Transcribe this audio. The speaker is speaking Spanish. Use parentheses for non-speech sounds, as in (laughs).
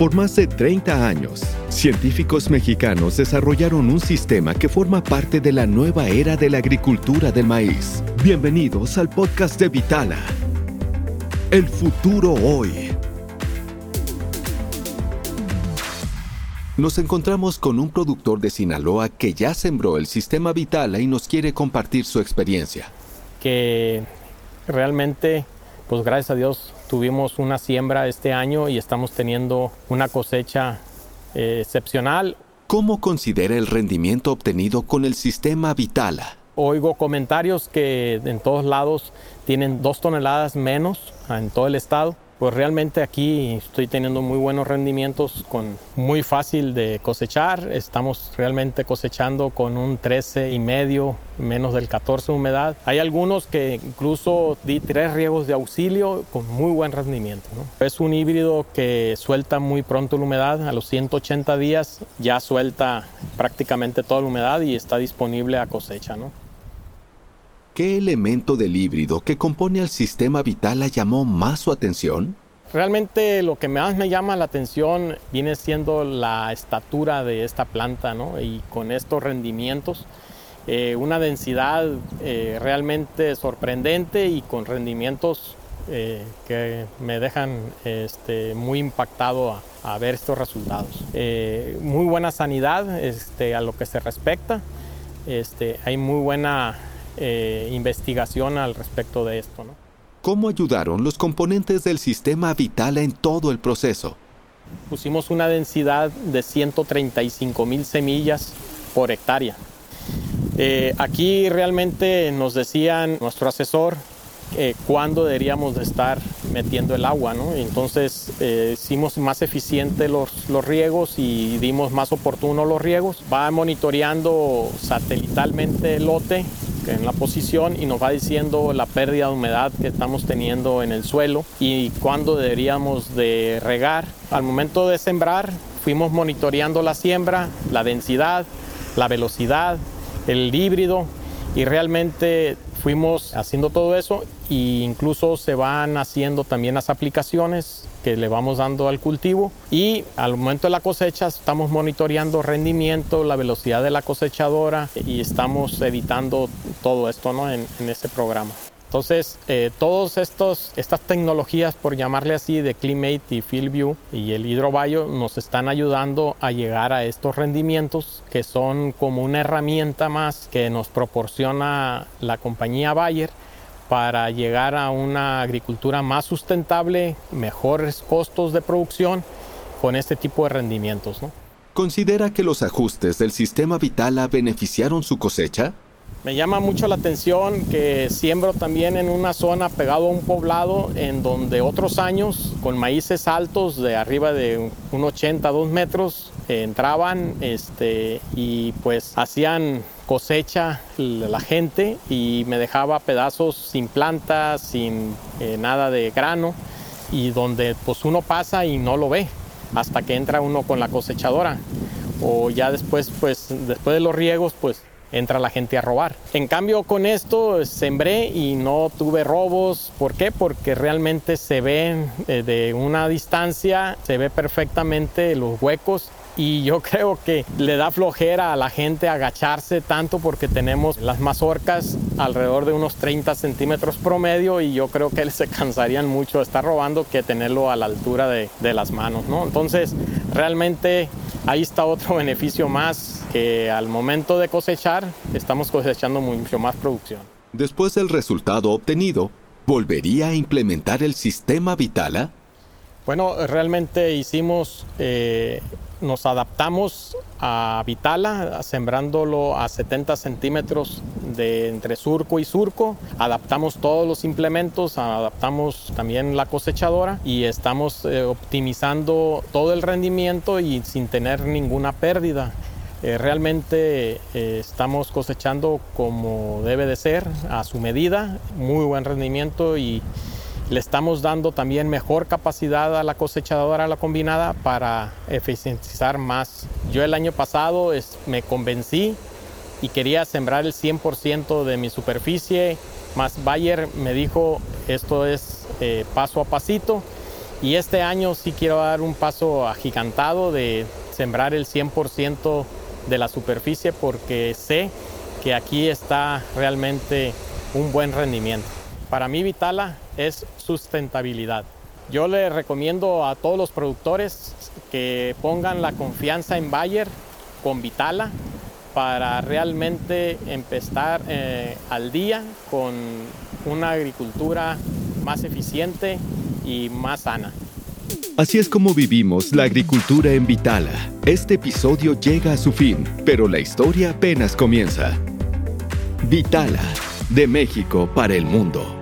Por más de 30 años, científicos mexicanos desarrollaron un sistema que forma parte de la nueva era de la agricultura del maíz. Bienvenidos al podcast de Vitala. El futuro hoy. Nos encontramos con un productor de Sinaloa que ya sembró el sistema Vitala y nos quiere compartir su experiencia. Que realmente, pues gracias a Dios, tuvimos una siembra este año y estamos teniendo una cosecha eh, excepcional. ¿Cómo considera el rendimiento obtenido con el sistema Vitala? Oigo comentarios que en todos lados tienen dos toneladas menos en todo el estado pues realmente aquí estoy teniendo muy buenos rendimientos con muy fácil de cosechar. Estamos realmente cosechando con un 13 y medio, menos del 14 de humedad. Hay algunos que incluso di tres riegos de auxilio con muy buen rendimiento. Es un híbrido que suelta muy pronto la humedad. A los 180 días ya suelta prácticamente toda la humedad y está disponible a cosecha. ¿no? ¿Qué elemento del híbrido que compone el sistema Vitala llamó más su atención? Realmente lo que más me llama la atención viene siendo la estatura de esta planta ¿no? y con estos rendimientos. Eh, una densidad eh, realmente sorprendente y con rendimientos eh, que me dejan este, muy impactado a, ver estos resultados. muy buena sanidad este, a lo que se respecta. Este, hay muy buena investigación al respecto de esto. ¿no? ¿Cómo ayudaron los componentes del sistema Vitala en todo el proceso? Pusimos una densidad de 135 mil semillas por hectárea. Eh, aquí realmente nos decían nuestro asesor eh, cuándo deberíamos de estar metiendo el agua, ¿no? Entonces eh, hicimos más eficiente los, los riegos y dimos más oportuno los riegos. Va monitoreando satelitalmente el lote en la posición y nos va diciendo la pérdida de humedad que estamos teniendo en el suelo y cuándo deberíamos de regar. Al momento de sembrar fuimos monitoreando la siembra, la densidad, la velocidad, el híbrido y realmente fuimos haciendo todo eso e incluso se van haciendo también las aplicaciones que le vamos dando al cultivo y al momento de la cosecha estamos monitoreando rendimiento, la velocidad de la cosechadora y estamos editando todo esto ¿no? en, en este programa. Entonces, eh, todas estas tecnologías, por llamarle así, de Climate y FieldView y el HydroBio, nos están ayudando a llegar a estos rendimientos que son como una herramienta más que nos proporciona la compañía Bayer para llegar a una agricultura más sustentable, mejores costos de producción con este tipo de rendimientos. ¿Considera que los ajustes del sistema Vitala beneficiaron su cosecha? Me llama mucho la atención que siembro también en una zona pegado a un poblado en donde otros años con maíces altos de arriba de un 80, 2 metros entraban este, y pues hacían cosecha la gente y me dejaba pedazos sin plantas, sin eh, nada de grano y donde pues uno pasa y no lo ve hasta que entra uno con la cosechadora. O ya después pues después de los riegos pues entra la gente a robar. En cambio con esto sembré y no tuve robos. ¿Por qué? Porque realmente se ve eh, de una distancia, se ve perfectamente los huecos y yo (laughs) creo que le da flojera a la gente agacharse tanto porque tenemos las mazorcas alrededor de unos 30 centímetros promedio y yo creo que (laughs) se cansarían mucho de estar robando que tenerlo a la altura de, de las manos, ¿no? Entonces, realmente ahí está otro (laughs) beneficio más que al momento de cosechar estamos cosechando mucho más producción. Después del resultado obtenido, ¿volvería a implementar el sistema Vitala? Bueno, realmente hicimos eh, nos adaptamos a Vitala, sembrándolo a 70 centímetros de entre surco y surco. Adaptamos todos los implementos, adaptamos también la cosechadora y estamos eh, optimizando todo el rendimiento y sin tener ninguna pérdida. Eh, realmente eh, estamos cosechando como debe de ser, a su medida, muy buen rendimiento y le estamos dando también mejor capacidad a la cosechadora, a la combinada, para eficientizar más. Yo el año pasado me convencí y quería sembrar el 100% de mi superficie, más Bayer me dijo esto es eh, paso a pasito Y este año sí quiero dar un paso agigantado de sembrar el 100% de la superficie porque sé que aquí está realmente un buen rendimiento. Para mí Vitala es sustentabilidad. Yo le recomiendo a todos los productores que pongan la confianza en Bayer con Vitala para realmente empezar eh, al día con una agricultura más eficiente y más sana. Así es como vivimos la agricultura en Vitala. Este episodio llega a su fin, pero la historia apenas comienza. Vitala, de México para el mundo.